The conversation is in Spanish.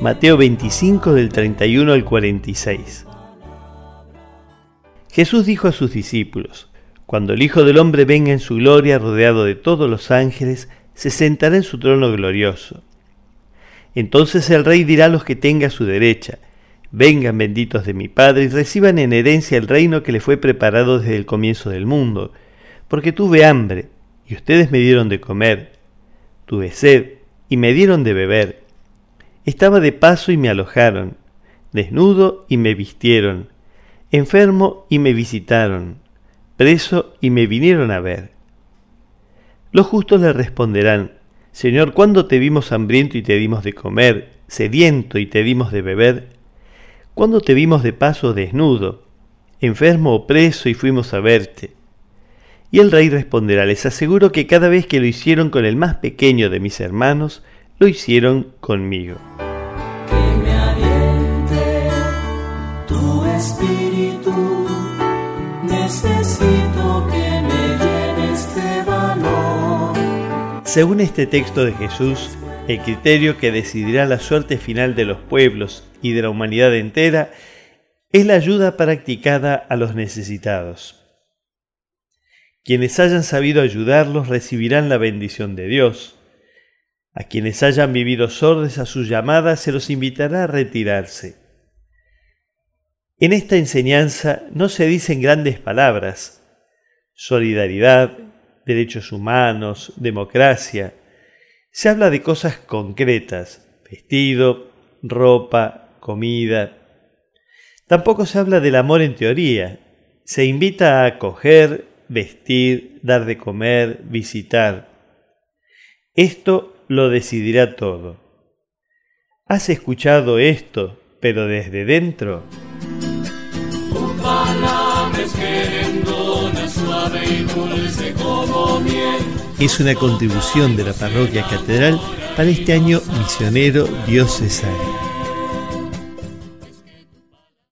Mateo 25 del 31 al 46. Jesús dijo a sus discípulos, Cuando el Hijo del Hombre venga en su gloria rodeado de todos los ángeles, se sentará en su trono glorioso. Entonces el rey dirá a los que tenga a su derecha, Vengan benditos de mi Padre y reciban en herencia el reino que le fue preparado desde el comienzo del mundo, porque tuve hambre y ustedes me dieron de comer, tuve sed y me dieron de beber estaba de paso y me alojaron, desnudo y me vistieron, enfermo y me visitaron, preso y me vinieron a ver. Los justos le responderán, Señor, ¿cuándo te vimos hambriento y te dimos de comer, sediento y te dimos de beber? ¿Cuándo te vimos de paso desnudo, enfermo o preso y fuimos a verte? Y el rey responderá, les aseguro que cada vez que lo hicieron con el más pequeño de mis hermanos, lo hicieron conmigo. Que me aliente tu espíritu, necesito que me llenes de valor. Según este texto de Jesús, el criterio que decidirá la suerte final de los pueblos y de la humanidad entera es la ayuda practicada a los necesitados. Quienes hayan sabido ayudarlos recibirán la bendición de Dios a quienes hayan vivido sordes a sus llamadas se los invitará a retirarse. En esta enseñanza no se dicen grandes palabras, solidaridad, derechos humanos, democracia. Se habla de cosas concretas, vestido, ropa, comida. Tampoco se habla del amor en teoría. Se invita a acoger, vestir, dar de comer, visitar. Esto lo decidirá todo. ¿Has escuchado esto, pero desde dentro? Es una contribución de la parroquia catedral para este año misionero diocesano.